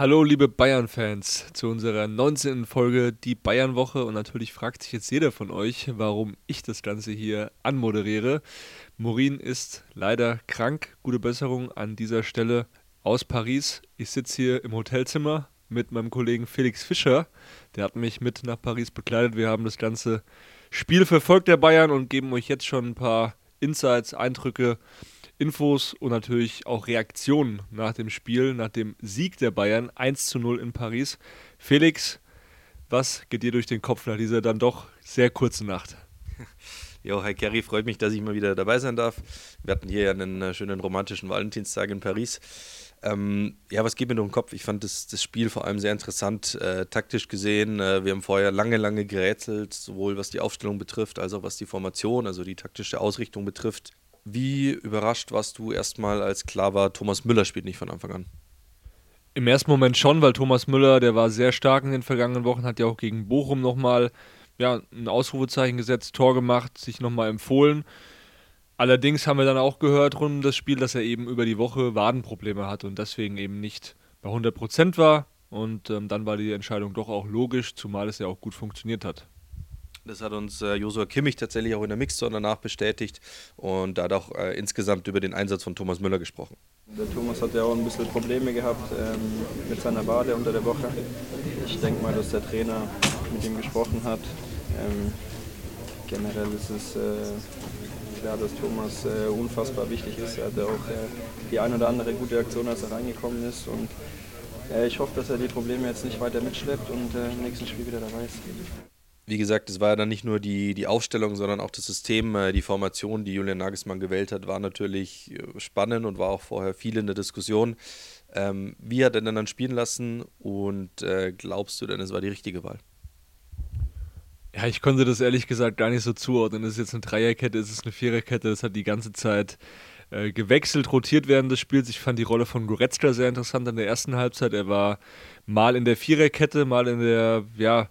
Hallo liebe Bayern-Fans zu unserer 19. Folge Die Bayern-Woche und natürlich fragt sich jetzt jeder von euch, warum ich das Ganze hier anmoderiere. Morin ist leider krank, gute Besserung an dieser Stelle aus Paris. Ich sitze hier im Hotelzimmer mit meinem Kollegen Felix Fischer, der hat mich mit nach Paris begleitet. Wir haben das ganze Spiel verfolgt der Bayern und geben euch jetzt schon ein paar Insights, Eindrücke Infos und natürlich auch Reaktionen nach dem Spiel, nach dem Sieg der Bayern 1 zu 0 in Paris. Felix, was geht dir durch den Kopf nach dieser dann doch sehr kurzen Nacht? Jo, hi Kerry, freut mich, dass ich mal wieder dabei sein darf. Wir hatten hier ja einen äh, schönen romantischen Valentinstag in Paris. Ähm, ja, was geht mir durch den Kopf? Ich fand das, das Spiel vor allem sehr interessant, äh, taktisch gesehen. Äh, wir haben vorher lange, lange gerätselt, sowohl was die Aufstellung betrifft, als auch was die Formation, also die taktische Ausrichtung betrifft. Wie überrascht warst du erstmal, als klar war, Thomas Müller spielt nicht von Anfang an? Im ersten Moment schon, weil Thomas Müller, der war sehr stark in den vergangenen Wochen, hat ja auch gegen Bochum nochmal ja, ein Ausrufezeichen gesetzt, Tor gemacht, sich nochmal empfohlen. Allerdings haben wir dann auch gehört rund um das Spiel, dass er eben über die Woche Wadenprobleme hat und deswegen eben nicht bei 100% war. Und ähm, dann war die Entscheidung doch auch logisch, zumal es ja auch gut funktioniert hat. Das hat uns äh, Josua Kimmich tatsächlich auch in der Mixzone danach bestätigt und da hat auch äh, insgesamt über den Einsatz von Thomas Müller gesprochen. Der Thomas hat ja auch ein bisschen Probleme gehabt ähm, mit seiner Wade unter der Woche. Ich denke mal, dass der Trainer mit ihm gesprochen hat. Ähm, generell ist es äh, klar, dass Thomas äh, unfassbar wichtig ist. Er hatte auch äh, die ein oder andere gute Aktion, als er reingekommen ist. Und äh, ich hoffe, dass er die Probleme jetzt nicht weiter mitschleppt und im nächsten Spiel wieder dabei ist wie gesagt, es war ja dann nicht nur die, die Aufstellung, sondern auch das System, äh, die Formation, die Julian Nagelsmann gewählt hat, war natürlich äh, spannend und war auch vorher viel in der Diskussion. Ähm, wie hat er denn dann spielen lassen und äh, glaubst du denn, es war die richtige Wahl? Ja, ich konnte das ehrlich gesagt gar nicht so zuordnen. Ist es jetzt eine Dreierkette, ist es eine Viererkette? Das hat die ganze Zeit äh, gewechselt, rotiert während des Spiels. Ich fand die Rolle von Goretzka sehr interessant in der ersten Halbzeit. Er war mal in der Viererkette, mal in der, ja,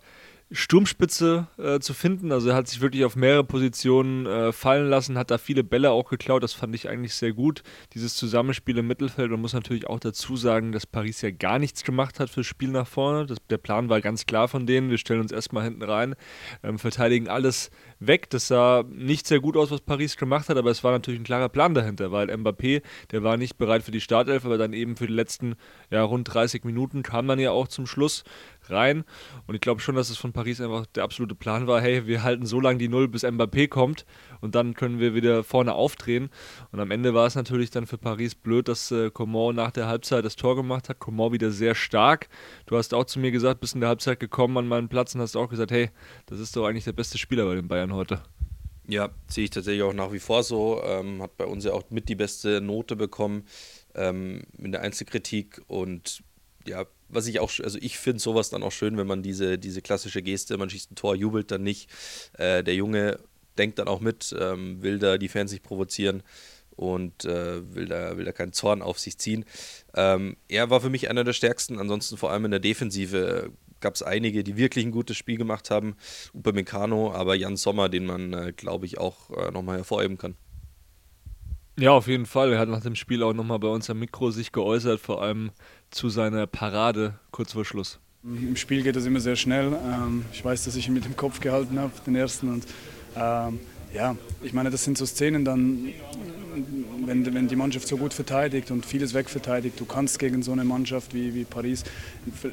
Sturmspitze äh, zu finden. Also er hat sich wirklich auf mehrere Positionen äh, fallen lassen, hat da viele Bälle auch geklaut. Das fand ich eigentlich sehr gut. Dieses Zusammenspiel im Mittelfeld. Man muss natürlich auch dazu sagen, dass Paris ja gar nichts gemacht hat fürs Spiel nach vorne. Das, der Plan war ganz klar von denen. Wir stellen uns erstmal hinten rein, ähm, verteidigen alles weg. Das sah nicht sehr gut aus, was Paris gemacht hat, aber es war natürlich ein klarer Plan dahinter, weil Mbappé, der war nicht bereit für die Startelf, aber dann eben für die letzten ja, rund 30 Minuten kam dann ja auch zum Schluss rein. Und ich glaube schon, dass es von Paris einfach der absolute Plan war, hey, wir halten so lange die Null, bis Mbappé kommt und dann können wir wieder vorne aufdrehen. Und am Ende war es natürlich dann für Paris blöd, dass äh, Coman nach der Halbzeit das Tor gemacht hat. Coman wieder sehr stark. Du hast auch zu mir gesagt, bist in der Halbzeit gekommen an meinen Platz und hast auch gesagt, hey, das ist doch eigentlich der beste Spieler bei den Bayern heute. Ja, sehe ich tatsächlich auch nach wie vor so. Ähm, hat bei uns ja auch mit die beste Note bekommen ähm, in der Einzelkritik und ja, was ich auch, also ich finde sowas dann auch schön, wenn man diese, diese klassische Geste, man schießt ein Tor, jubelt dann nicht. Äh, der Junge denkt dann auch mit, ähm, will da die Fans nicht provozieren und äh, will, da, will da keinen Zorn auf sich ziehen. Ähm, er war für mich einer der stärksten, ansonsten vor allem in der Defensive gab es einige, die wirklich ein gutes Spiel gemacht haben. Upamecano, aber Jan Sommer, den man, äh, glaube ich, auch äh, nochmal hervorheben kann. Ja, auf jeden Fall. Er hat nach dem Spiel auch nochmal bei uns am Mikro sich geäußert, vor allem zu seiner Parade kurz vor Schluss. Im Spiel geht das immer sehr schnell. Ähm, ich weiß, dass ich ihn mit dem Kopf gehalten habe, den ersten. Und ähm, ja, ich meine, das sind so Szenen dann, wenn, wenn die Mannschaft so gut verteidigt und vieles wegverteidigt. Du kannst gegen so eine Mannschaft wie, wie Paris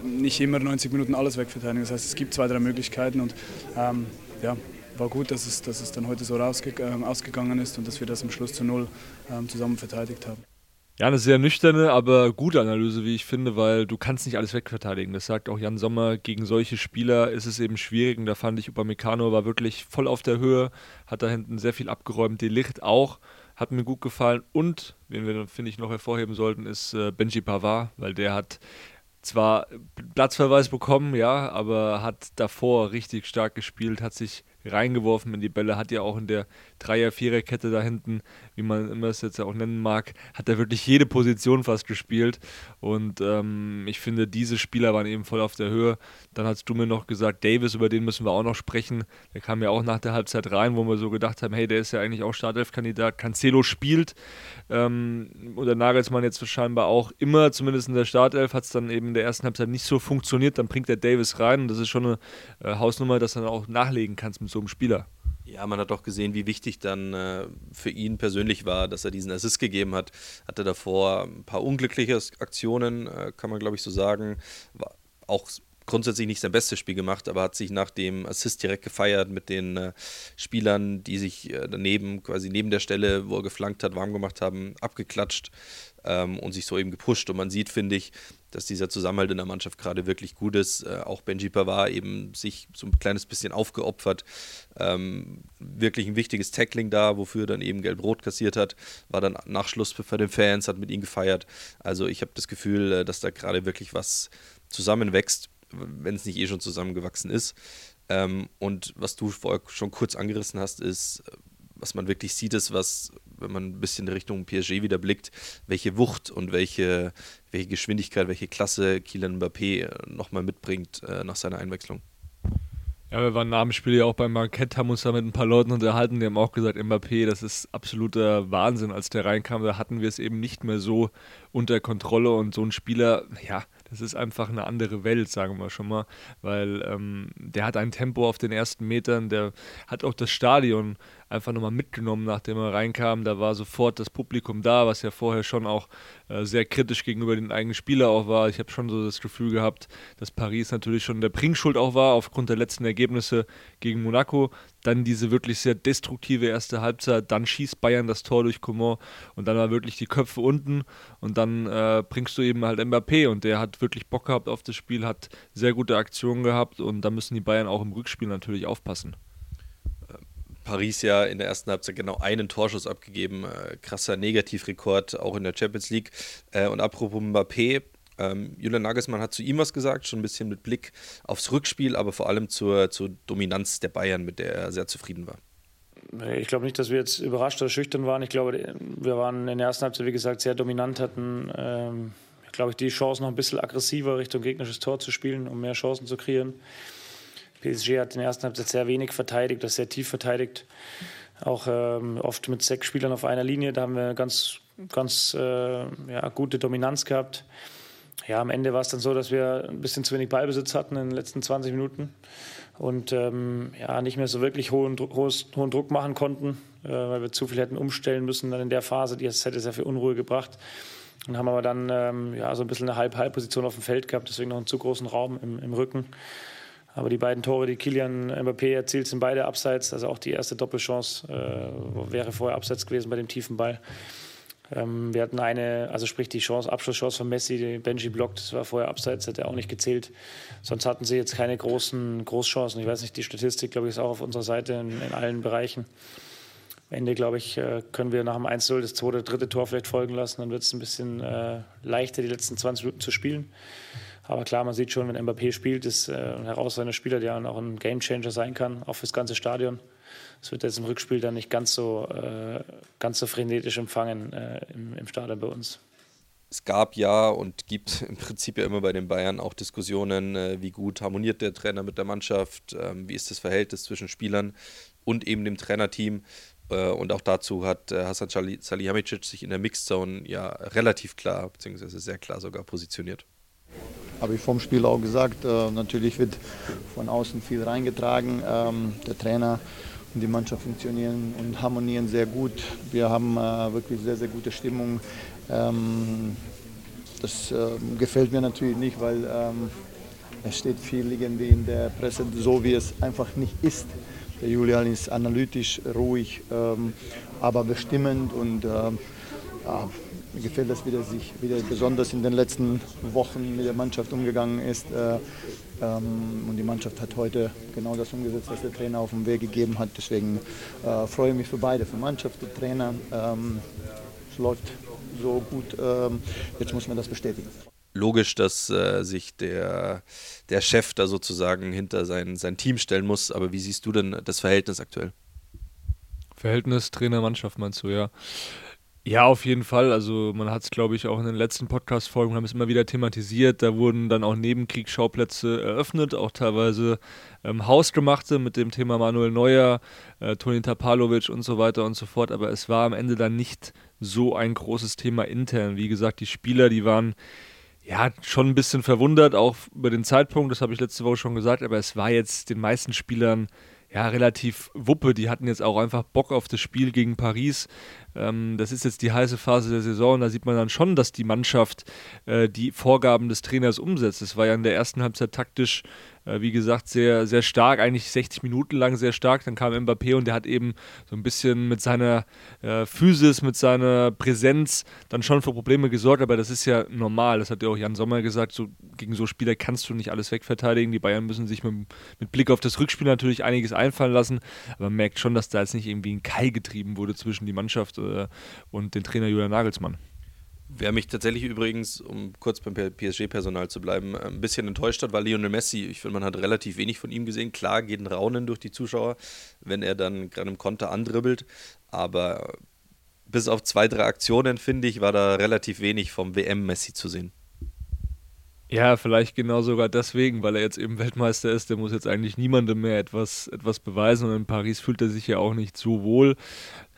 nicht immer 90 Minuten alles wegverteidigen. Das heißt, es gibt zwei, drei Möglichkeiten und ähm, ja, war gut, dass es, dass es dann heute so rausge äh, ausgegangen ist und dass wir das am Schluss zu null ähm, zusammen verteidigt haben. Ja, eine sehr nüchterne, aber gute Analyse, wie ich finde, weil du kannst nicht alles wegverteidigen. Das sagt auch Jan Sommer. Gegen solche Spieler ist es eben schwierig. Und da fand ich, Upamecano war wirklich voll auf der Höhe, hat da hinten sehr viel abgeräumt. Delicht auch, hat mir gut gefallen. Und, wen wir, finde ich, noch hervorheben sollten, ist äh, Benji Pavard, weil der hat zwar Platzverweis bekommen, ja, aber hat davor richtig stark gespielt, hat sich reingeworfen in die Bälle, hat ja auch in der Dreier-Vierer-Kette da hinten, wie man immer es jetzt auch nennen mag, hat er wirklich jede Position fast gespielt. Und ähm, ich finde, diese Spieler waren eben voll auf der Höhe. Dann hast du mir noch gesagt, Davis, über den müssen wir auch noch sprechen. Der kam ja auch nach der Halbzeit rein, wo wir so gedacht haben, hey, der ist ja eigentlich auch Startelf-Kandidat. Cancelo spielt. Ähm, und der Nagelsmann jetzt scheinbar auch immer, zumindest in der Startelf, hat es dann eben in der ersten Halbzeit nicht so funktioniert. Dann bringt der Davis rein und das ist schon eine äh, Hausnummer, dass du dann auch nachlegen kannst mit so einem Spieler. Ja, man hat auch gesehen, wie wichtig dann äh, für ihn persönlich war, dass er diesen Assist gegeben hat. Hatte davor ein paar unglückliche Aktionen, äh, kann man glaube ich so sagen. War auch grundsätzlich nicht sein bestes Spiel gemacht, aber hat sich nach dem Assist direkt gefeiert mit den äh, Spielern, die sich äh, daneben, quasi neben der Stelle, wo er geflankt hat, warm gemacht haben, abgeklatscht ähm, und sich so eben gepusht. Und man sieht, finde ich, dass dieser Zusammenhalt in der Mannschaft gerade wirklich gut ist. Äh, auch Benji Pavard eben sich so ein kleines bisschen aufgeopfert. Ähm, wirklich ein wichtiges Tackling da, wofür er dann eben gelb-rot kassiert hat. War dann Nachschluss für den Fans, hat mit ihm gefeiert. Also ich habe das Gefühl, äh, dass da gerade wirklich was zusammenwächst wenn es nicht eh schon zusammengewachsen ist. Ähm, und was du vorher schon kurz angerissen hast, ist, was man wirklich sieht, ist, was, wenn man ein bisschen Richtung PSG wieder blickt, welche Wucht und welche, welche Geschwindigkeit, welche Klasse Kylian Mbappé äh, nochmal mitbringt äh, nach seiner Einwechslung. Ja, wir waren nach dem Spiel ja auch beim Marquette, haben uns da mit ein paar Leuten unterhalten, die haben auch gesagt, Mbappé, das ist absoluter Wahnsinn. Als der reinkam, da hatten wir es eben nicht mehr so unter Kontrolle und so ein Spieler, ja, das ist einfach eine andere Welt, sagen wir schon mal, weil ähm, der hat ein Tempo auf den ersten Metern, der hat auch das Stadion einfach nochmal mitgenommen, nachdem er reinkam. Da war sofort das Publikum da, was ja vorher schon auch äh, sehr kritisch gegenüber den eigenen Spieler auch war. Ich habe schon so das Gefühl gehabt, dass Paris natürlich schon der Bringschuld auch war, aufgrund der letzten Ergebnisse gegen Monaco. Dann diese wirklich sehr destruktive erste Halbzeit, dann schießt Bayern das Tor durch Coman und dann war wirklich die Köpfe unten und dann äh, bringst du eben halt Mbappé und der hat wirklich Bock gehabt auf das Spiel, hat sehr gute Aktionen gehabt und da müssen die Bayern auch im Rückspiel natürlich aufpassen. Paris ja in der ersten Halbzeit genau einen Torschuss abgegeben. Äh, krasser Negativrekord auch in der Champions League. Äh, und apropos Mbappé, ähm, Julian Nagelsmann hat zu ihm was gesagt, schon ein bisschen mit Blick aufs Rückspiel, aber vor allem zur, zur Dominanz der Bayern, mit der er sehr zufrieden war. Ich glaube nicht, dass wir jetzt überrascht oder schüchtern waren. Ich glaube, wir waren in der ersten Halbzeit, wie gesagt, sehr dominant, hatten, ähm, glaube ich, die Chance noch ein bisschen aggressiver Richtung gegnerisches Tor zu spielen, um mehr Chancen zu kreieren. PSG hat in der ersten Halbzeit sehr wenig verteidigt, das sehr tief verteidigt. Auch ähm, oft mit sechs Spielern auf einer Linie. Da haben wir ganz, ganz äh, ja, gute Dominanz gehabt. Ja, am Ende war es dann so, dass wir ein bisschen zu wenig Ballbesitz hatten in den letzten 20 Minuten und ähm, ja, nicht mehr so wirklich hohen, hohes, hohen Druck machen konnten, äh, weil wir zu viel hätten umstellen müssen dann in der Phase. Die hätte sehr viel Unruhe gebracht. Und haben aber dann ähm, ja, so ein bisschen eine Halb-Halb-Position auf dem Feld gehabt, deswegen noch einen zu großen Raum im, im Rücken. Aber die beiden Tore, die Kilian Mbappé erzielt, sind beide abseits. Also auch die erste Doppelchance äh, wäre vorher abseits gewesen bei dem tiefen Ball. Ähm, wir hatten eine, also sprich die Chance, Abschlusschance von Messi, die Benji blockt, das war vorher abseits, hätte auch nicht gezählt. Sonst hatten sie jetzt keine großen Großchancen. Ich weiß nicht, die Statistik, glaube ich, ist auch auf unserer Seite in, in allen Bereichen. Am Ende, glaube ich, äh, können wir nach dem 1-0 das zweite, dritte Tor vielleicht folgen lassen. Dann wird es ein bisschen äh, leichter, die letzten 20 Minuten zu spielen. Aber klar, man sieht schon, wenn Mbappé spielt, ist äh, ein herausragender Spieler, der auch ein Gamechanger sein kann, auch fürs ganze Stadion. Es wird jetzt im Rückspiel dann nicht ganz so, äh, ganz so frenetisch empfangen äh, im, im Stadion bei uns. Es gab ja und gibt im Prinzip ja immer bei den Bayern auch Diskussionen, äh, wie gut harmoniert der Trainer mit der Mannschaft, ähm, wie ist das Verhältnis zwischen Spielern und eben dem Trainerteam. Äh, und auch dazu hat äh, Hassan Salihamidzic sich in der Mixzone ja relativ klar, beziehungsweise sehr klar sogar positioniert habe ich vom Spiel auch gesagt. Äh, natürlich wird von außen viel reingetragen. Ähm, der Trainer und die Mannschaft funktionieren und harmonieren sehr gut. Wir haben äh, wirklich sehr, sehr gute Stimmung. Ähm, das äh, gefällt mir natürlich nicht, weil ähm, es steht viel irgendwie in der Presse, so wie es einfach nicht ist. Der Julian ist analytisch, ruhig, ähm, aber bestimmend und ähm, ja, mir gefällt das, wie er sich wieder besonders in den letzten Wochen mit der Mannschaft umgegangen ist. Äh, ähm, und die Mannschaft hat heute genau das umgesetzt, was der Trainer auf den Weg gegeben hat. Deswegen äh, freue ich mich für beide, für Mannschaft und Trainer. Ähm, es läuft so gut. Ähm, jetzt muss man das bestätigen. logisch, dass äh, sich der, der Chef da sozusagen hinter sein, sein Team stellen muss. Aber wie siehst du denn das Verhältnis aktuell? Verhältnis Trainer-Mannschaft meinst du, ja. Ja, auf jeden Fall. Also man hat es, glaube ich, auch in den letzten Podcast-Folgen, haben es immer wieder thematisiert. Da wurden dann auch Nebenkriegsschauplätze eröffnet, auch teilweise ähm, hausgemachte mit dem Thema Manuel Neuer, äh, Toni Tapalovic und so weiter und so fort. Aber es war am Ende dann nicht so ein großes Thema intern. Wie gesagt, die Spieler, die waren ja, schon ein bisschen verwundert, auch über den Zeitpunkt, das habe ich letzte Woche schon gesagt, aber es war jetzt den meisten Spielern ja, relativ Wuppe. Die hatten jetzt auch einfach Bock auf das Spiel gegen Paris. Ähm, das ist jetzt die heiße Phase der Saison. Da sieht man dann schon, dass die Mannschaft äh, die Vorgaben des Trainers umsetzt. Es war ja in der ersten Halbzeit taktisch wie gesagt, sehr, sehr stark, eigentlich 60 Minuten lang sehr stark. Dann kam Mbappé und der hat eben so ein bisschen mit seiner äh, Physis, mit seiner Präsenz dann schon für Probleme gesorgt, aber das ist ja normal. Das hat ja auch Jan Sommer gesagt, so, gegen so Spieler kannst du nicht alles wegverteidigen. Die Bayern müssen sich mit, mit Blick auf das Rückspiel natürlich einiges einfallen lassen, aber man merkt schon, dass da jetzt nicht irgendwie ein Keil getrieben wurde zwischen die Mannschaft äh, und den Trainer Julian Nagelsmann. Wer mich tatsächlich übrigens, um kurz beim PSG-Personal zu bleiben, ein bisschen enttäuscht hat, war Lionel Messi. Ich finde, man hat relativ wenig von ihm gesehen. Klar geht ein Raunen durch die Zuschauer, wenn er dann gerade im Konter andribbelt. Aber bis auf zwei, drei Aktionen, finde ich, war da relativ wenig vom WM-Messi zu sehen. Ja, vielleicht genau sogar deswegen, weil er jetzt eben Weltmeister ist. Der muss jetzt eigentlich niemandem mehr etwas, etwas beweisen. Und in Paris fühlt er sich ja auch nicht so wohl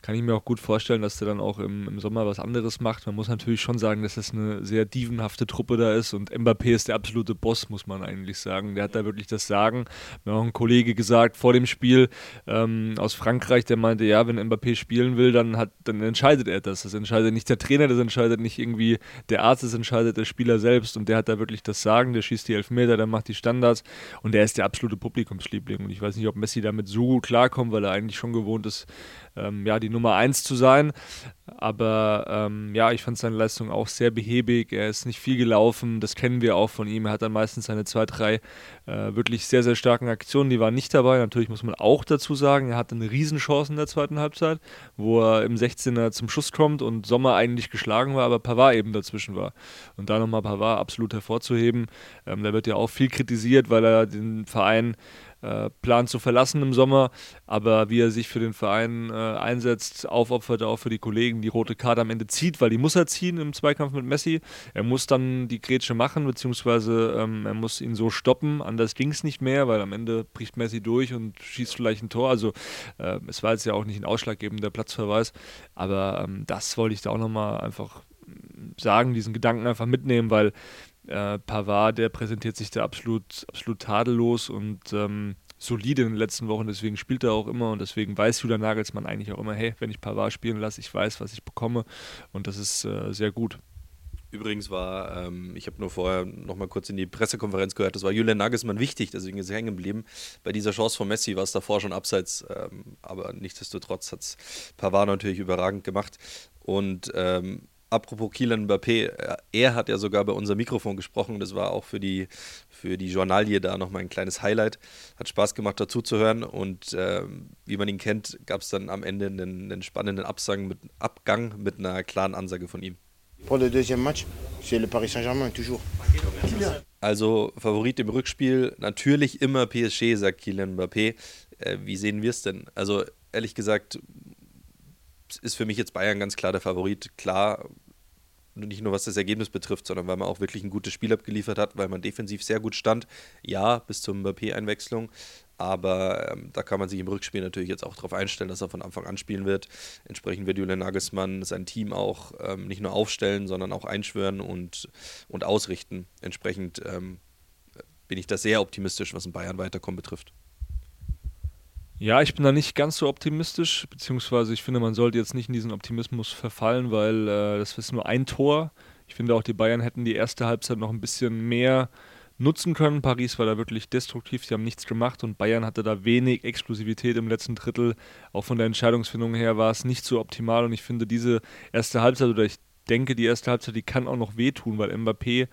kann ich mir auch gut vorstellen, dass der dann auch im, im, Sommer was anderes macht. Man muss natürlich schon sagen, dass das eine sehr dievenhafte Truppe da ist und Mbappé ist der absolute Boss, muss man eigentlich sagen. Der hat da wirklich das Sagen. Mir hat auch ein Kollege gesagt vor dem Spiel ähm, aus Frankreich, der meinte, ja, wenn Mbappé spielen will, dann, hat, dann entscheidet er das. Das entscheidet nicht der Trainer, das entscheidet nicht irgendwie der Arzt, das entscheidet der Spieler selbst und der hat da wirklich das Sagen. Der schießt die Elfmeter, der macht die Standards und der ist der absolute Publikumsliebling. Und ich weiß nicht, ob Messi damit so gut klarkommt, weil er eigentlich schon gewohnt ist, ähm, ja, die Nummer 1 zu sein. Aber ähm, ja, ich fand seine Leistung auch sehr behäbig. Er ist nicht viel gelaufen, das kennen wir auch von ihm. Er hat dann meistens seine zwei, drei äh, wirklich sehr, sehr starken Aktionen, die waren nicht dabei. Natürlich muss man auch dazu sagen, er hatte eine Riesenchance in der zweiten Halbzeit, wo er im 16er zum Schuss kommt und Sommer eigentlich geschlagen war, aber Pavard eben dazwischen war. Und da nochmal Pavard absolut hervorzuheben. Ähm, der wird ja auch viel kritisiert, weil er den Verein äh, plant zu verlassen im Sommer, aber wie er sich für den Verein äh, einsetzt, aufopfert auch für die Kollegen, die rote Karte am Ende zieht, weil die muss er ziehen im Zweikampf mit Messi. Er muss dann die Grätsche machen, beziehungsweise ähm, er muss ihn so stoppen, anders ging es nicht mehr, weil am Ende bricht Messi durch und schießt vielleicht ein Tor. Also äh, es war jetzt ja auch nicht ein ausschlaggebender Platzverweis, aber ähm, das wollte ich da auch nochmal einfach sagen, diesen Gedanken einfach mitnehmen, weil äh, Pavard, der präsentiert sich da absolut, absolut tadellos und ähm, solide in den letzten Wochen, deswegen spielt er auch immer und deswegen weiß Julian Nagelsmann eigentlich auch immer, hey, wenn ich Pavard spielen lasse, ich weiß, was ich bekomme und das ist äh, sehr gut. Übrigens war, ähm, ich habe nur vorher noch mal kurz in die Pressekonferenz gehört, das war Julian Nagelsmann wichtig, deswegen ist er hängen geblieben. Bei dieser Chance von Messi war es davor schon abseits, ähm, aber nichtsdestotrotz hat es Pavard natürlich überragend gemacht. Und ähm, apropos Kylian Mbappé, er hat ja sogar bei unserem Mikrofon gesprochen. Das war auch für die, für die Journalie da nochmal ein kleines Highlight. Hat Spaß gemacht, dazu zu hören. Und äh, wie man ihn kennt, gab es dann am Ende einen, einen spannenden Absang mit, Abgang mit einer klaren Ansage von ihm. Pour le deuxième match, c'est le Paris Saint-Germain, toujours. Also Favorit im Rückspiel, natürlich immer PSG, sagt Kylian Mbappé. Äh, wie sehen wir es denn? Also ehrlich gesagt, ist für mich jetzt Bayern ganz klar der Favorit. Klar, nicht nur was das Ergebnis betrifft, sondern weil man auch wirklich ein gutes Spiel abgeliefert hat, weil man defensiv sehr gut stand. Ja, bis zur Mbappé-Einwechslung. Aber ähm, da kann man sich im Rückspiel natürlich jetzt auch darauf einstellen, dass er von Anfang an spielen wird. Entsprechend wird Julian Nagelsmann sein Team auch ähm, nicht nur aufstellen, sondern auch einschwören und, und ausrichten. Entsprechend ähm, bin ich da sehr optimistisch, was in Bayern weiterkommen betrifft. Ja, ich bin da nicht ganz so optimistisch, beziehungsweise ich finde, man sollte jetzt nicht in diesen Optimismus verfallen, weil äh, das ist nur ein Tor. Ich finde auch, die Bayern hätten die erste Halbzeit noch ein bisschen mehr nutzen können. Paris war da wirklich destruktiv, sie haben nichts gemacht und Bayern hatte da wenig Exklusivität im letzten Drittel. Auch von der Entscheidungsfindung her war es nicht so optimal und ich finde diese erste Halbzeit oder ich denke, die erste Halbzeit, die kann auch noch wehtun, weil Mbappé,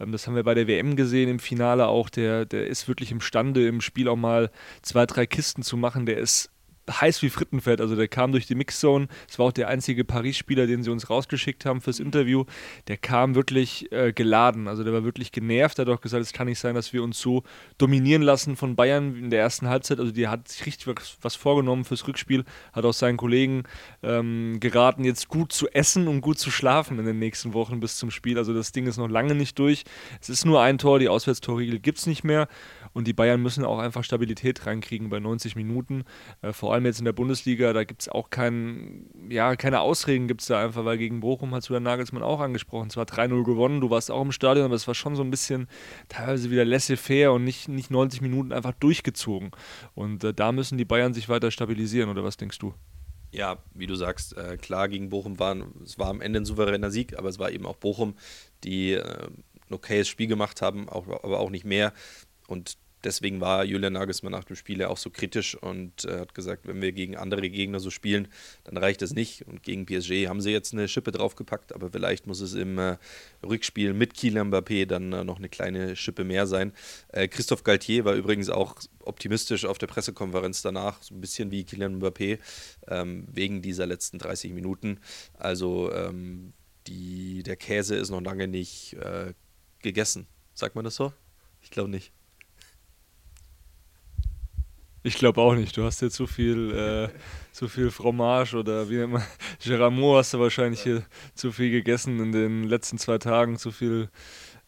ähm, das haben wir bei der WM gesehen im Finale auch, der, der ist wirklich imstande, im Spiel auch mal zwei, drei Kisten zu machen. Der ist heiß wie Frittenfett. Also der kam durch die Mixzone. Es war auch der einzige Paris-Spieler, den sie uns rausgeschickt haben fürs Interview. Der kam wirklich äh, geladen. Also der war wirklich genervt. Er hat auch gesagt, es kann nicht sein, dass wir uns so dominieren lassen von Bayern in der ersten Halbzeit. Also die hat sich richtig was vorgenommen fürs Rückspiel. Hat auch seinen Kollegen ähm, geraten, jetzt gut zu essen und gut zu schlafen in den nächsten Wochen bis zum Spiel. Also das Ding ist noch lange nicht durch. Es ist nur ein Tor. Die Auswärtstorregel gibt es nicht mehr. Und die Bayern müssen auch einfach Stabilität reinkriegen bei 90 Minuten. Äh, vor allem jetzt in der Bundesliga, da gibt es auch kein, ja, keine Ausreden gibt es da einfach, weil gegen Bochum hat Julian Nagelsmann auch angesprochen. Zwar 3-0 gewonnen, du warst auch im Stadion, aber es war schon so ein bisschen teilweise wieder laissez-faire und nicht, nicht 90 Minuten einfach durchgezogen. Und äh, da müssen die Bayern sich weiter stabilisieren, oder was denkst du? Ja, wie du sagst, äh, klar gegen Bochum waren, es war am Ende ein souveräner Sieg, aber es war eben auch Bochum, die äh, ein okayes Spiel gemacht haben, auch, aber auch nicht mehr. Und deswegen war Julian Nagelsmann nach dem Spiel ja auch so kritisch und äh, hat gesagt, wenn wir gegen andere Gegner so spielen, dann reicht das nicht. Und gegen PSG haben sie jetzt eine Schippe draufgepackt, aber vielleicht muss es im äh, Rückspiel mit Kylian Mbappé dann äh, noch eine kleine Schippe mehr sein. Äh, Christophe Galtier war übrigens auch optimistisch auf der Pressekonferenz danach, so ein bisschen wie Kylian Mbappé, ähm, wegen dieser letzten 30 Minuten. Also ähm, die, der Käse ist noch lange nicht äh, gegessen. Sagt man das so? Ich glaube nicht. Ich glaube auch nicht. Du hast jetzt zu viel, äh, zu viel Fromage oder wie man, Geramot hast du wahrscheinlich hier zu viel gegessen in den letzten zwei Tagen, zu viel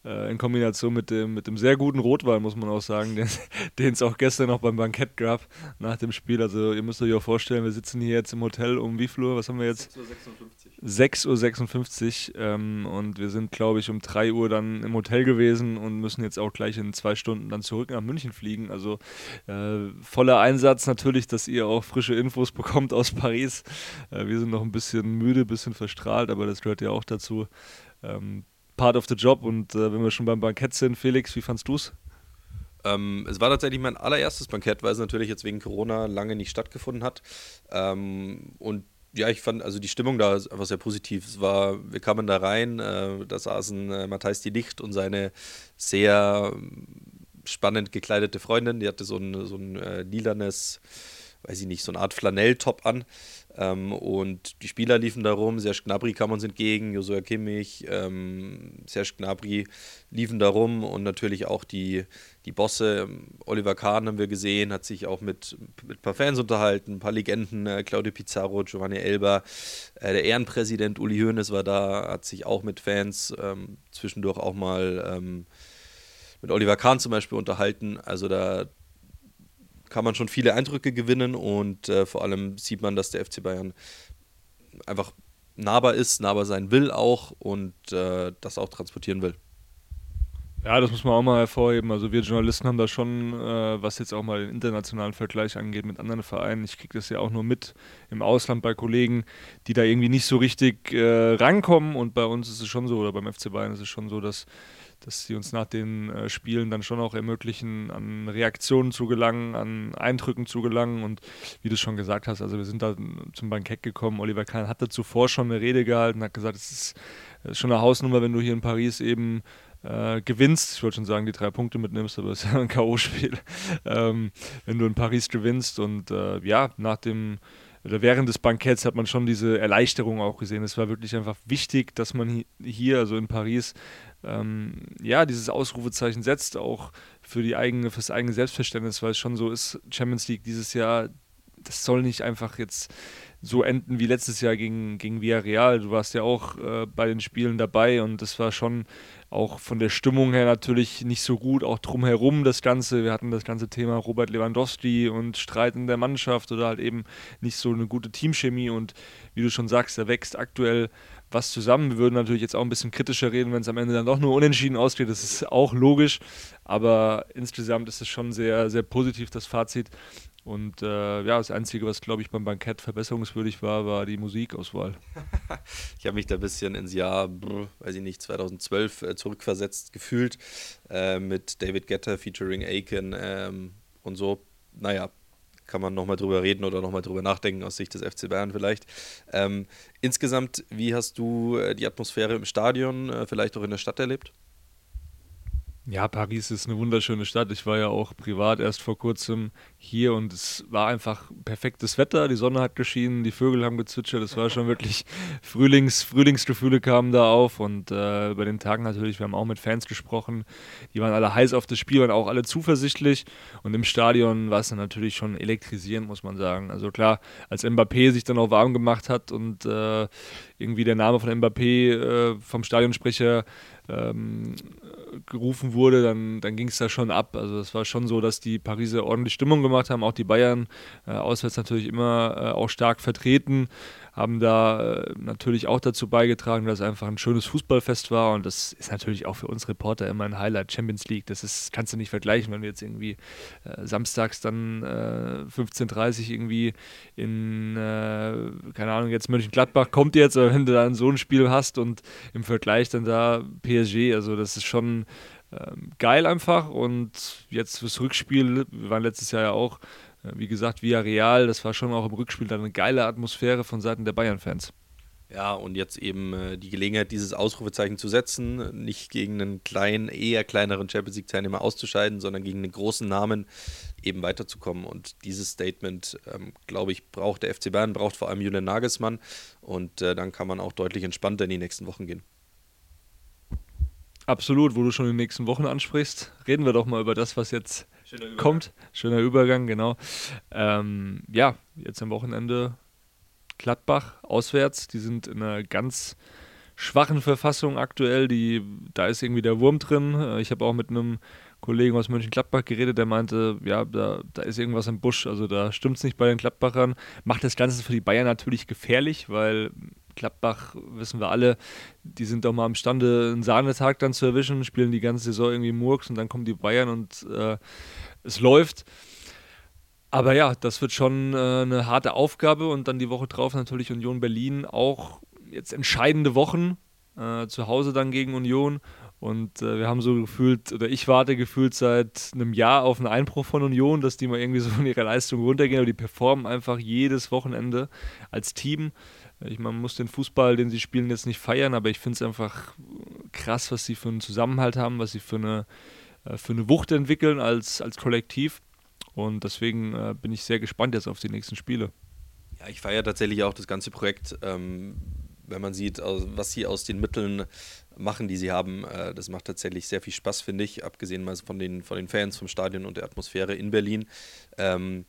äh, in Kombination mit dem, mit dem sehr guten Rotwein, muss man auch sagen, den es auch gestern noch beim Bankett gab nach dem Spiel. Also ihr müsst euch auch vorstellen, wir sitzen hier jetzt im Hotel um wie viel Uhr? Was haben wir jetzt? 6.56 Uhr. 6.56 Uhr ähm, und wir sind, glaube ich, um 3 Uhr dann im Hotel gewesen und müssen jetzt auch gleich in zwei Stunden dann zurück nach München fliegen. Also äh, voller Einsatz natürlich, dass ihr auch frische Infos bekommt aus Paris. Äh, wir sind noch ein bisschen müde, ein bisschen verstrahlt, aber das gehört ja auch dazu. Ähm, part of the job. Und äh, wenn wir schon beim Bankett sind, Felix, wie fandst du es? Ähm, es war tatsächlich mein allererstes Bankett, weil es natürlich jetzt wegen Corona lange nicht stattgefunden hat. Ähm, und ja, ich fand also die Stimmung da einfach sehr positiv. Es war, wir kamen da rein, äh, da saßen äh, Matthijs die Licht und seine sehr spannend gekleidete Freundin, die hatte so ein, so ein äh, lilanes, weiß ich nicht, so eine Art Flanelltop an. Ähm, und die Spieler liefen da rum, Serge Gnabry kam uns entgegen, Josua Kimmich, ähm, Serge Gnabry liefen da rum und natürlich auch die, die Bosse. Oliver Kahn haben wir gesehen, hat sich auch mit, mit ein paar Fans unterhalten, ein paar Legenden, äh, Claudio Pizarro, Giovanni Elba, äh, der Ehrenpräsident Uli Hoeneß war da, hat sich auch mit Fans ähm, zwischendurch auch mal ähm, mit Oliver Kahn zum Beispiel unterhalten. Also da kann man schon viele Eindrücke gewinnen und äh, vor allem sieht man, dass der FC Bayern einfach nahbar ist, nahbar sein will auch und äh, das auch transportieren will. Ja, das muss man auch mal hervorheben. Also wir Journalisten haben da schon, äh, was jetzt auch mal den internationalen Vergleich angeht mit anderen Vereinen, ich kriege das ja auch nur mit im Ausland bei Kollegen, die da irgendwie nicht so richtig äh, rankommen und bei uns ist es schon so, oder beim FC Bayern ist es schon so, dass dass sie uns nach den äh, Spielen dann schon auch ermöglichen, an Reaktionen zu gelangen, an Eindrücken zu gelangen. Und wie du schon gesagt hast, also wir sind da zum Bankett gekommen. Oliver Kahn hatte zuvor schon eine Rede gehalten, hat gesagt, es ist, schon eine Hausnummer, wenn du hier in Paris eben äh, gewinnst, ich wollte schon sagen, die drei Punkte mitnimmst, aber es ist ja ein K.O.-Spiel, ähm, wenn du in Paris gewinnst und äh, ja, nach dem oder während des Banketts hat man schon diese Erleichterung auch gesehen. Es war wirklich einfach wichtig, dass man hier, also in Paris, ähm, ja, dieses Ausrufezeichen setzt, auch für die eigene, fürs eigene Selbstverständnis, weil es schon so ist, Champions League dieses Jahr, das soll nicht einfach jetzt so enden wie letztes Jahr gegen, gegen Villarreal. Du warst ja auch äh, bei den Spielen dabei und das war schon auch von der Stimmung her natürlich nicht so gut, auch drumherum das Ganze. Wir hatten das ganze Thema Robert Lewandowski und Streit in der Mannschaft oder halt eben nicht so eine gute Teamchemie und wie du schon sagst, da wächst aktuell was zusammen. Wir würden natürlich jetzt auch ein bisschen kritischer reden, wenn es am Ende dann doch nur unentschieden ausgeht. Das ist auch logisch, aber insgesamt ist es schon sehr, sehr positiv, das Fazit. Und äh, ja, das Einzige, was, glaube ich, beim Bankett verbesserungswürdig war, war die Musikauswahl. ich habe mich da ein bisschen ins Jahr, weiß ich nicht, 2012 äh, zurückversetzt gefühlt äh, mit David Getter featuring Aiken ähm, und so. Naja, kann man nochmal drüber reden oder nochmal drüber nachdenken aus Sicht des FC Bayern vielleicht. Ähm, insgesamt, wie hast du äh, die Atmosphäre im Stadion, äh, vielleicht auch in der Stadt erlebt? Ja, Paris ist eine wunderschöne Stadt. Ich war ja auch privat erst vor kurzem hier und es war einfach perfektes Wetter. Die Sonne hat geschienen, die Vögel haben gezwitschert. Es war schon wirklich Frühlings, Frühlingsgefühle kamen da auf und äh, über den Tag natürlich, wir haben auch mit Fans gesprochen. Die waren alle heiß auf das Spiel, waren auch alle zuversichtlich und im Stadion war es dann natürlich schon elektrisierend, muss man sagen. Also klar, als Mbappé sich dann auch warm gemacht hat und äh, irgendwie der Name von Mbappé äh, vom Stadionsprecher ähm, gerufen wurde, dann, dann ging es da schon ab. Also es war schon so, dass die Pariser ordentlich Stimmung gemacht haben, auch die Bayern äh, auswärts natürlich immer äh, auch stark vertreten haben da äh, natürlich auch dazu beigetragen, dass es einfach ein schönes Fußballfest war und das ist natürlich auch für uns Reporter immer ein Highlight. Champions League, das ist, kannst du nicht vergleichen, wenn wir jetzt irgendwie äh, samstags dann äh, 15.30 Uhr irgendwie in, äh, keine Ahnung, jetzt Mönchengladbach kommt jetzt, aber wenn du dann so ein Spiel hast und im Vergleich dann da PSG, also das ist schon ähm, geil einfach und jetzt fürs Rückspiel, wir waren letztes Jahr ja auch wie gesagt, via Real, das war schon auch im Rückspiel dann eine geile Atmosphäre von Seiten der Bayern-Fans. Ja, und jetzt eben äh, die Gelegenheit, dieses Ausrufezeichen zu setzen, nicht gegen einen kleinen, eher kleineren Champions League-Teilnehmer auszuscheiden, sondern gegen einen großen Namen eben weiterzukommen. Und dieses Statement, ähm, glaube ich, braucht der FC Bayern, braucht vor allem Julian Nagelsmann. Und äh, dann kann man auch deutlich entspannter in die nächsten Wochen gehen. Absolut, wo du schon die nächsten Wochen ansprichst, reden wir doch mal über das, was jetzt Schöner kommt. Schöner Übergang, genau. Ähm, ja, jetzt am Wochenende Gladbach auswärts. Die sind in einer ganz schwachen Verfassung aktuell. Die, da ist irgendwie der Wurm drin. Äh, ich habe auch mit einem Kollegen aus Mönchengladbach geredet, der meinte, ja, da, da ist irgendwas im Busch. Also da stimmt es nicht bei den Gladbachern. Macht das Ganze für die Bayern natürlich gefährlich, weil Gladbach, wissen wir alle, die sind doch mal imstande, einen Sahnetag dann zu erwischen, spielen die ganze Saison irgendwie Murks und dann kommen die Bayern und äh, es läuft. Aber ja, das wird schon äh, eine harte Aufgabe und dann die Woche drauf natürlich Union Berlin auch jetzt entscheidende Wochen äh, zu Hause dann gegen Union und äh, wir haben so gefühlt, oder ich warte gefühlt seit einem Jahr auf einen Einbruch von Union, dass die mal irgendwie so in ihrer Leistung runtergehen, aber die performen einfach jedes Wochenende als Team. Ich man muss den Fußball, den sie spielen, jetzt nicht feiern, aber ich finde es einfach krass, was sie für einen Zusammenhalt haben, was sie für eine, äh, für eine Wucht entwickeln als, als Kollektiv. Und deswegen äh, bin ich sehr gespannt jetzt auf die nächsten Spiele. Ja, ich feiere tatsächlich auch das ganze Projekt. Ähm, wenn man sieht, was sie aus den Mitteln machen, die sie haben, äh, das macht tatsächlich sehr viel Spaß, finde ich, abgesehen mal von den, von den Fans, vom Stadion und der Atmosphäre in Berlin. Ähm,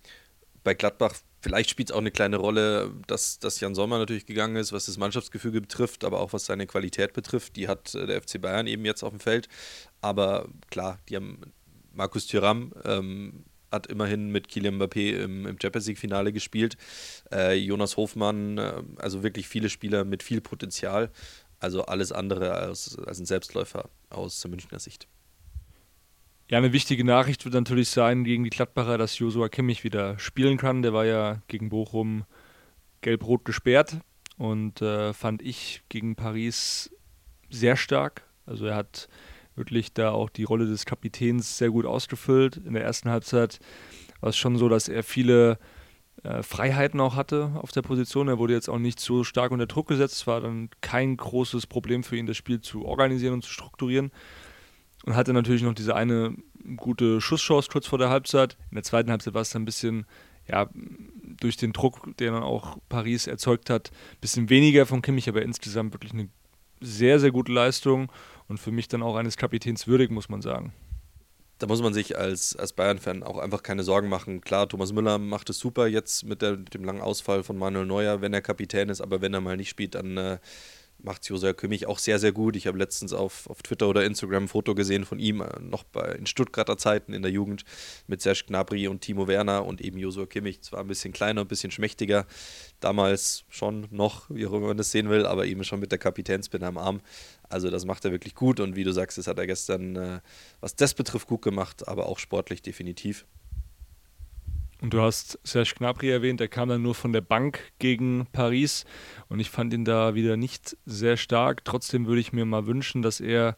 bei Gladbach Vielleicht spielt es auch eine kleine Rolle, dass, dass Jan Sommer natürlich gegangen ist, was das Mannschaftsgefüge betrifft, aber auch was seine Qualität betrifft. Die hat äh, der FC Bayern eben jetzt auf dem Feld. Aber klar, die haben Markus Thuram, ähm, hat immerhin mit Kylian Mbappé im, im Champions League-Finale gespielt. Äh, Jonas Hofmann, äh, also wirklich viele Spieler mit viel Potenzial. Also alles andere als, als ein Selbstläufer aus Münchner Sicht. Ja, eine wichtige Nachricht wird natürlich sein gegen die Gladbacher, dass Josua Kimmich wieder spielen kann. Der war ja gegen Bochum gelb-rot gesperrt und äh, fand ich gegen Paris sehr stark. Also er hat wirklich da auch die Rolle des Kapitäns sehr gut ausgefüllt. In der ersten Halbzeit war es schon so, dass er viele äh, Freiheiten auch hatte auf der Position. Er wurde jetzt auch nicht so stark unter Druck gesetzt. Es war dann kein großes Problem für ihn, das Spiel zu organisieren und zu strukturieren und hatte natürlich noch diese eine gute Schusschance kurz vor der Halbzeit. In der zweiten Halbzeit war es dann ein bisschen, ja, durch den Druck, den dann auch Paris erzeugt hat, ein bisschen weniger von Kimmich, aber insgesamt wirklich eine sehr, sehr gute Leistung und für mich dann auch eines Kapitäns würdig, muss man sagen. Da muss man sich als, als Bayern-Fan auch einfach keine Sorgen machen. Klar, Thomas Müller macht es super jetzt mit, der, dem langen Ausfall von Manuel Neuer, wenn er Kapitän ist, aber wenn er mal nicht spielt, dann äh, macht Josea Kimmich auch sehr, sehr gut. Ich habe letztens auf, auf Twitter oder Instagram ein Foto gesehen von ihm, äh, noch bei, in Stuttgarter Zeiten in der Jugend, mit Serge Gnabry und Timo Werner und eben Josua Kimmich. Zwar ein bisschen kleiner, ein bisschen schmächtiger, damals schon noch, wie auch immer man das sehen will, aber eben schon mit der Kapitänsbinde am Arm. Also das macht er wirklich gut und wie du sagst, das hat er gestern, äh, was das betrifft, gut gemacht, aber auch sportlich definitiv. Und du hast Serge Gnabry erwähnt, der kam dann nur von der Bank gegen Paris und ich fand ihn da wieder nicht sehr stark. Trotzdem würde ich mir mal wünschen, dass er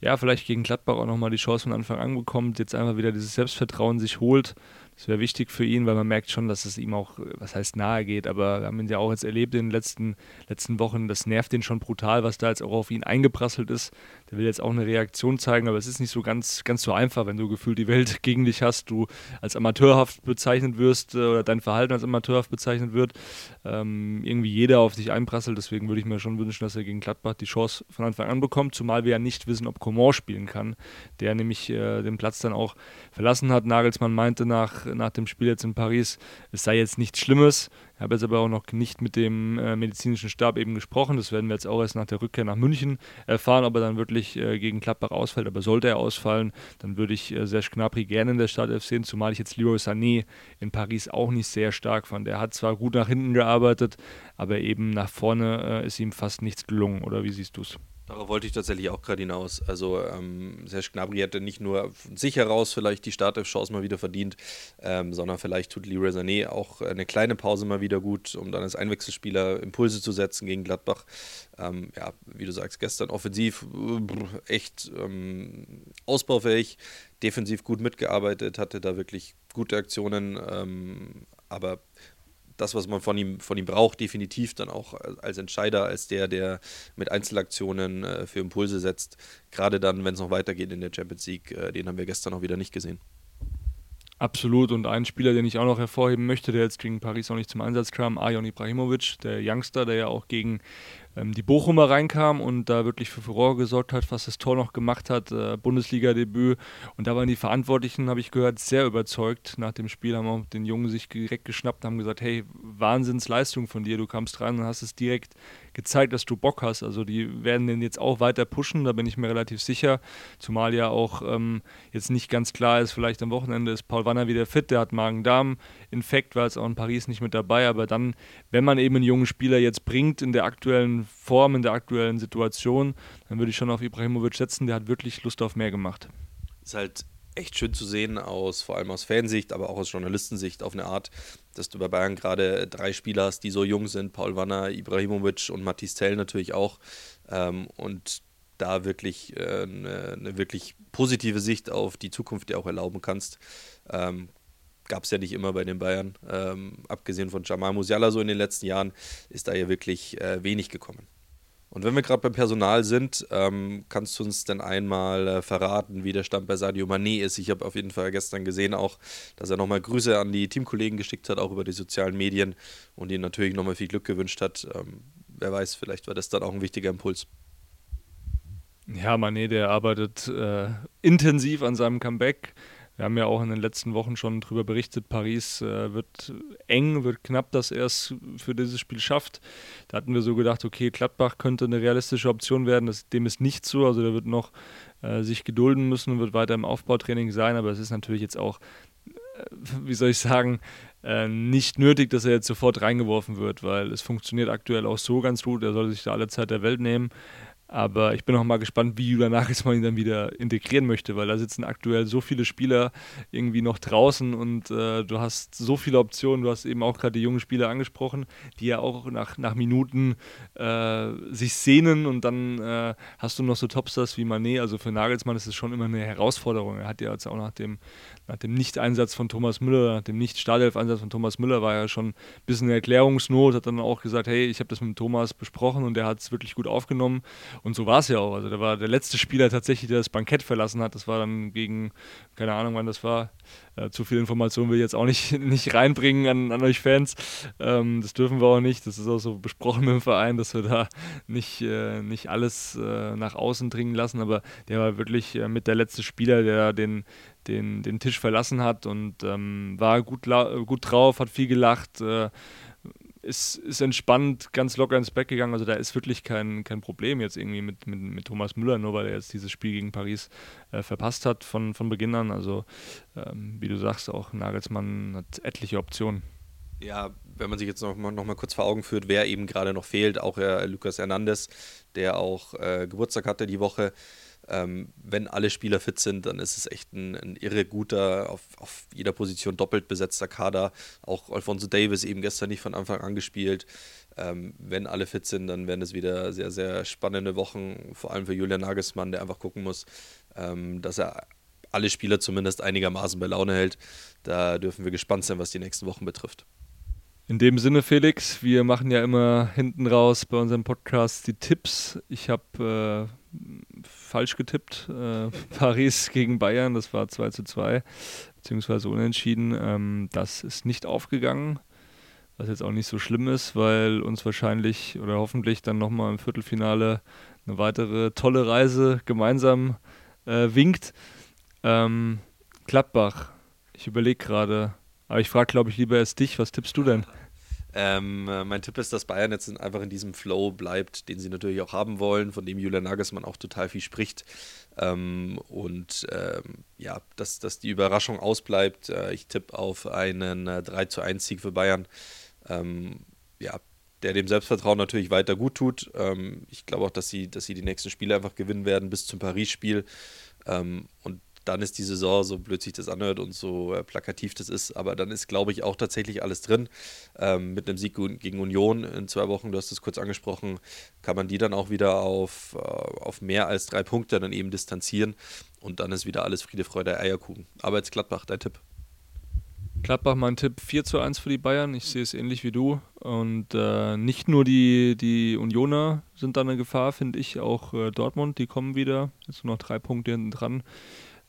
ja vielleicht gegen Gladbach auch nochmal die Chance von Anfang an bekommt, jetzt einfach wieder dieses Selbstvertrauen sich holt, Das wäre wichtig für ihn, weil man merkt schon, dass es ihm auch, was heißt nahe geht, aber wir haben ihn ja auch jetzt erlebt in den letzten, letzten Wochen. Das nervt ihn schon brutal, was da jetzt auch auf ihn eingeprasselt ist. Der will jetzt auch eine Reaktion zeigen, aber es ist nicht so ganz, ganz so einfach, wenn du gefühlt die Welt gegen dich hast, du als amateurhaft bezeichnet wirst äh, oder dein Verhalten als amateurhaft bezeichnet wird. Ähm, irgendwie jeder auf dich einprasselt. Deswegen würde ich mir schon wünschen, dass er gegen Gladbach die Chance von Anfang an bekommt, zumal wir ja nicht wissen, ob Coman spielen kann, der nämlich äh, den Platz dann auch verlassen hat. Nagelsmann meinte nach, nach dem Spiel jetzt in Paris, es sei jetzt nichts Schlimmes. Ich habe jetzt aber auch noch nicht mit dem äh, medizinischen Stab eben gesprochen. Das werden wir jetzt auch erst nach der Rückkehr nach München erfahren, ob er dann wirklich äh, gegen Gladbach ausfällt. Aber sollte er ausfallen, dann würde ich äh, Serge Gnabry gerne in der Startelf sehen, zumal ich jetzt Leroy Sané in Paris auch nicht sehr stark fand. Er hat zwar gut nach hinten gearbeitet, aber eben nach vorne äh, ist ihm fast nichts gelungen. Oder wie siehst du es? Darauf wollte ich tatsächlich auch gerade hinaus. Also ähm, Serge Gnabry hätte nicht nur von sich heraus vielleicht die Startelf-Chance mal wieder verdient, ähm, sondern vielleicht tut Leroy Sané auch eine kleine Pause mal wieder gut, um dann als Einwechselspieler Impulse zu setzen gegen Gladbach. Ähm, ja, wie du sagst, gestern offensiv echt ähm, ausbaufähig, defensiv gut mitgearbeitet, hatte da wirklich gute Aktionen, ähm, aber das, was man von ihm, von ihm braucht, definitiv dann auch als Entscheider, als der, der mit Einzelaktionen äh, für Impulse setzt. Gerade dann, wenn es noch weitergeht in der Champions League, äh, den haben wir gestern auch wieder nicht gesehen. Absolut. Und ein Spieler, den ich auch noch hervorheben möchte, der jetzt gegen Paris auch nicht zum Einsatz kam, Arjon Ibrahimovic, der Youngster, der ja auch gegen die Bochumer reinkam und da wirklich für Furore gesorgt hat, fast das Tor noch gemacht hat, äh, Bundesliga-Debüt. Und da waren die Verantwortlichen, habe ich gehört, sehr überzeugt. Nach dem Spiel haben auch den Jungen sich direkt geschnappt und haben gesagt, hey, Wahnsinnsleistung von dir, du kamst rein und hast es direkt gezeigt, dass du Bock hast. Also die werden den jetzt auch weiter pushen, da bin ich mir relativ sicher. Zumal ja auch ähm, jetzt nicht ganz klar ist, vielleicht am Wochenende ist Paul Wanner wieder fit, der hat Magen-Darm-Infekt, war jetzt auch in Paris nicht mit dabei. Aber dann, wenn man eben einen jungen Spieler jetzt bringt in der aktuellen Form, in der aktuellen Situation, dann würde ich schon auf Ibrahimovic setzen, der hat wirklich Lust auf mehr gemacht. Ist halt echt schön zu sehen, aus, vor allem aus Fansicht, aber auch aus Journalistensicht auf eine Art, dass du bei Bayern gerade drei Spieler hast, die so jung sind, Paul Wanner, Ibrahimovic und Matthias Tell natürlich auch. Ähm, und da wirklich äh, eine, eine, wirklich positive Sicht auf die Zukunft dir auch erlauben kannst. Ähm, Gab es ja nicht immer bei den Bayern. Ähm, abgesehen von Jamal Musiala so in den letzten Jahren ist da ja wirklich äh, wenig gekommen. Und wenn wir gerade beim Personal sind, ähm, kannst du uns denn einmal äh, verraten, wie der Stand bei Sadio Mané ist? Ich habe auf jeden Fall gestern gesehen auch, dass er nochmal Grüße an die Teamkollegen geschickt hat, auch über die sozialen Medien und ihnen natürlich nochmal viel Glück gewünscht hat. Ähm, wer weiß, vielleicht war das dann auch ein wichtiger Impuls. Ja, Mané, der arbeitet äh, intensiv an seinem Comeback. Wir haben ja auch in den letzten Wochen schon darüber berichtet, Paris äh, wird eng, wird knapp, dass er es für dieses Spiel schafft. Da hatten wir so gedacht, okay, Gladbach könnte eine realistische Option werden. Das, dem ist nicht so. Also der wird noch äh, sich gedulden müssen und wird weiter im Aufbautraining sein. Aber es ist natürlich jetzt auch, äh, wie soll ich sagen, äh, nicht nötig, dass er jetzt sofort reingeworfen wird, weil es funktioniert aktuell auch so ganz gut. Er soll sich da alle Zeit der Welt nehmen. Aber ich bin auch mal gespannt, wie Julian Nagelsmann ihn dann wieder integrieren möchte, weil da sitzen aktuell so viele Spieler irgendwie noch draußen und äh, du hast so viele Optionen. Du hast eben auch gerade die jungen Spieler angesprochen, die ja auch nach, nach Minuten äh, sich sehnen und dann äh, hast du noch so Topstars wie Manet. Also für Nagelsmann ist es schon immer eine Herausforderung. Er hat ja jetzt auch nach dem, nach dem Nicht-Einsatz von Thomas Müller, nach dem Nicht-Startelf-Einsatz von Thomas Müller war ja schon ein bisschen Erklärungsnot, hat dann auch gesagt, hey, ich habe das mit Thomas besprochen und der hat es wirklich gut aufgenommen und so war es ja auch. Also der war der letzte Spieler tatsächlich, der das Bankett verlassen hat. Das war dann gegen, keine Ahnung wann das war. Äh, zu viel Information will ich jetzt auch nicht, nicht reinbringen an, an euch Fans. Ähm, das dürfen wir auch nicht. Das ist auch so besprochen mit dem Verein, dass wir da nicht, äh, nicht alles äh, nach außen dringen lassen. Aber der war wirklich äh, mit der letzte Spieler, der den, den, den Tisch verlassen hat und ähm, war gut, gut drauf, hat viel gelacht äh, ist, ist entspannt, ganz locker ins Bett gegangen. Also da ist wirklich kein, kein Problem jetzt irgendwie mit, mit, mit Thomas Müller, nur weil er jetzt dieses Spiel gegen Paris äh, verpasst hat von, von Beginn an. Also ähm, wie du sagst, auch Nagelsmann hat etliche Optionen. Ja, wenn man sich jetzt noch noch mal kurz vor Augen führt, wer eben gerade noch fehlt, auch äh, Lukas Hernandez, der auch äh, Geburtstag hatte die Woche, ähm, wenn alle Spieler fit sind, dann ist es echt ein, ein irre guter, auf, auf, jeder Position doppelt besetzter Kader. Auch Alfonso Davis eben gestern nicht von Anfang an gespielt. Ähm, wenn alle fit sind, dann werden es wieder sehr, sehr spannende Wochen, vor allem für Julian Nagelsmann, der einfach gucken muss, ähm, dass er alle Spieler zumindest einigermaßen bei Laune hält. Da dürfen wir gespannt sein, was die nächsten Wochen betrifft. In dem Sinne, Felix, wir machen ja immer hinten raus bei unserem Podcast die Tipps. Ich habe äh, falsch getippt. Äh, Paris gegen Bayern, das war 2 zu 2, beziehungsweise unentschieden. Ähm, das ist nicht aufgegangen, was jetzt auch nicht so schlimm ist, weil uns wahrscheinlich oder hoffentlich dann nochmal im Viertelfinale eine weitere tolle Reise gemeinsam äh, winkt. Ähm, Gladbach, ich überlege gerade, aber ich frage, glaube ich, lieber erst dich. Was tippst du denn? Ähm, äh, mein Tipp ist, dass Bayern jetzt einfach in diesem Flow bleibt, den sie natürlich auch haben wollen, von dem Julian Nagelsmann auch total viel spricht. Ähm, und ähm, ja, dass, dass die Überraschung ausbleibt. Äh, ich tippe auf einen äh, 3 zu 1 Sieg für Bayern. Ähm, ja, der dem Selbstvertrauen natürlich weiter gut tut. Ähm, ich glaube auch, dass sie, dass sie die nächsten Spiele einfach gewinnen werden bis zum Paris-Spiel. Ähm, und dann ist die Saison, so blöd sich das anhört und so äh, plakativ das ist, aber dann ist, glaube ich, auch tatsächlich alles drin. Ähm, mit einem Sieg gegen Union in zwei Wochen, du hast es kurz angesprochen, kann man die dann auch wieder auf, äh, auf mehr als drei Punkte dann eben distanzieren und dann ist wieder alles Friede, Freude, Eierkuchen. Aber jetzt Gladbach, dein Tipp. Gladbach mein Tipp 4 zu 1 für die Bayern. Ich sehe es ähnlich wie du. Und äh, nicht nur die, die Unioner sind da eine Gefahr, finde ich, auch äh, Dortmund, die kommen wieder. Jetzt nur noch drei Punkte hinten dran.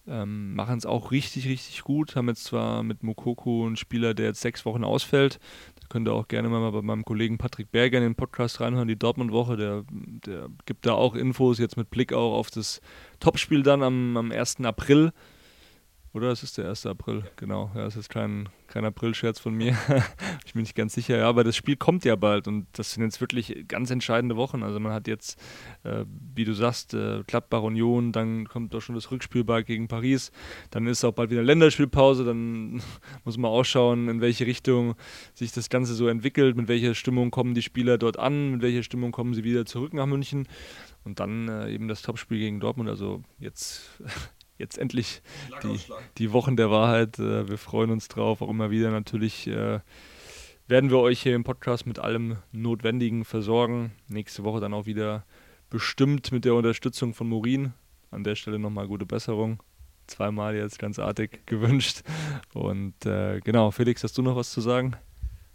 Ähm, machen es auch richtig, richtig gut. Haben jetzt zwar mit Mokoko einen Spieler, der jetzt sechs Wochen ausfällt. Da könnt ihr auch gerne mal bei meinem Kollegen Patrick Berger in den Podcast reinhören, die Dortmund-Woche. Der, der gibt da auch Infos, jetzt mit Blick auch auf das Topspiel dann am, am 1. April. Oder es ist der 1. April, genau. Ja, es ist kein, kein April-Scherz von mir. ich bin nicht ganz sicher. Ja, aber das Spiel kommt ja bald und das sind jetzt wirklich ganz entscheidende Wochen. Also man hat jetzt, äh, wie du sagst, äh, Gladbach Union, dann kommt doch schon das Rückspiel gegen Paris. Dann ist auch bald wieder Länderspielpause. Dann muss man auch schauen, in welche Richtung sich das Ganze so entwickelt, mit welcher Stimmung kommen die Spieler dort an, mit welcher Stimmung kommen sie wieder zurück nach München. Und dann äh, eben das Topspiel gegen Dortmund. Also jetzt jetzt endlich die, die Wochen der Wahrheit. Äh, wir freuen uns drauf, auch immer wieder natürlich. Äh, werden wir euch hier im Podcast mit allem Notwendigen versorgen. Nächste Woche dann auch wieder bestimmt mit der Unterstützung von Morin. An der Stelle nochmal gute Besserung. Zweimal jetzt ganz artig gewünscht. Und äh, genau, Felix, hast du noch was zu sagen?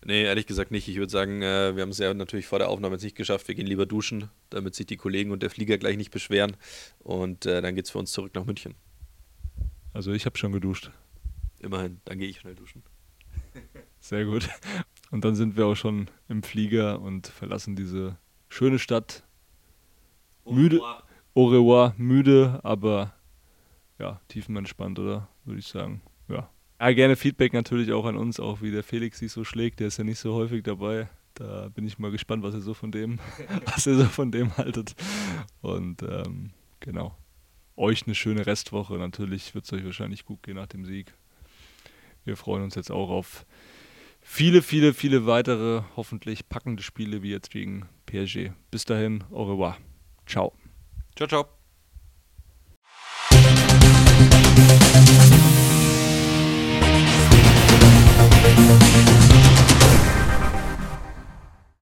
Nee, ehrlich gesagt nicht. Ich würde sagen, äh, wir haben es ja natürlich vor der Aufnahme jetzt nicht geschafft. Wir gehen lieber duschen, damit sich die Kollegen und der Flieger gleich nicht beschweren. Und äh, dann geht es für uns zurück nach München. Also ich habe schon geduscht. Immerhin, dann gehe ich schnell duschen. Sehr gut. Und dann sind wir auch schon im Flieger und verlassen diese schöne Stadt. Müde. Au revoir, müde, aber ja, tiefenentspannt, oder? Würde ich sagen. Ja. ja. Gerne Feedback natürlich auch an uns, auch wie der Felix sich so schlägt. Der ist ja nicht so häufig dabei. Da bin ich mal gespannt, was er so von dem, was er so von dem haltet. Und ähm, genau euch eine schöne Restwoche. Natürlich wird es euch wahrscheinlich gut gehen nach dem Sieg. Wir freuen uns jetzt auch auf viele, viele, viele weitere hoffentlich packende Spiele wie jetzt gegen PSG. Bis dahin, au revoir. Ciao. Ciao, ciao.